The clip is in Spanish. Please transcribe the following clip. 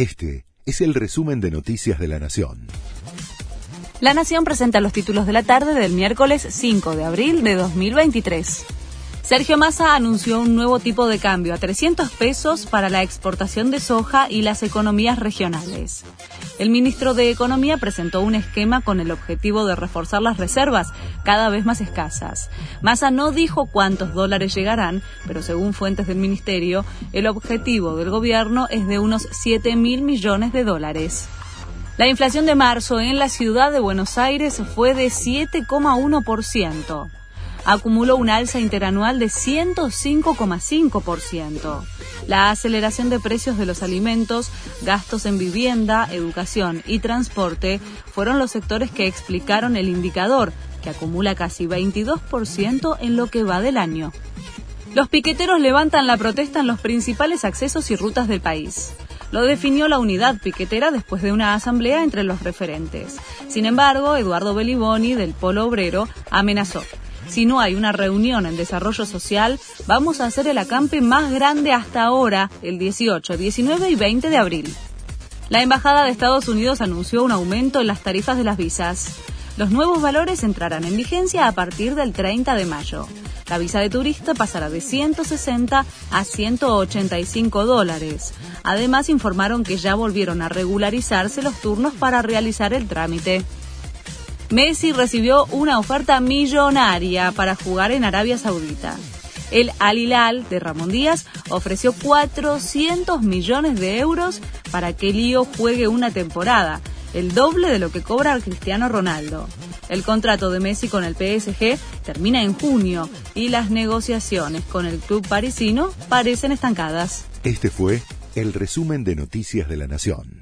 Este es el resumen de Noticias de la Nación. La Nación presenta los títulos de la tarde del miércoles 5 de abril de 2023. Sergio Massa anunció un nuevo tipo de cambio a 300 pesos para la exportación de soja y las economías regionales. El ministro de Economía presentó un esquema con el objetivo de reforzar las reservas, cada vez más escasas. Massa no dijo cuántos dólares llegarán, pero según fuentes del ministerio, el objetivo del gobierno es de unos 7 mil millones de dólares. La inflación de marzo en la ciudad de Buenos Aires fue de 7,1% acumuló un alza interanual de 105,5%. La aceleración de precios de los alimentos, gastos en vivienda, educación y transporte fueron los sectores que explicaron el indicador, que acumula casi 22% en lo que va del año. Los piqueteros levantan la protesta en los principales accesos y rutas del país. Lo definió la unidad piquetera después de una asamblea entre los referentes. Sin embargo, Eduardo Beliboni, del Polo Obrero, amenazó si no hay una reunión en desarrollo social, vamos a hacer el acampe más grande hasta ahora, el 18, 19 y 20 de abril. La Embajada de Estados Unidos anunció un aumento en las tarifas de las visas. Los nuevos valores entrarán en vigencia a partir del 30 de mayo. La visa de turista pasará de 160 a 185 dólares. Además, informaron que ya volvieron a regularizarse los turnos para realizar el trámite. Messi recibió una oferta millonaria para jugar en Arabia Saudita. El Al Hilal de Ramón Díaz ofreció 400 millones de euros para que Lío juegue una temporada, el doble de lo que cobra Cristiano Ronaldo. El contrato de Messi con el PSG termina en junio y las negociaciones con el club parisino parecen estancadas. Este fue el resumen de Noticias de la Nación.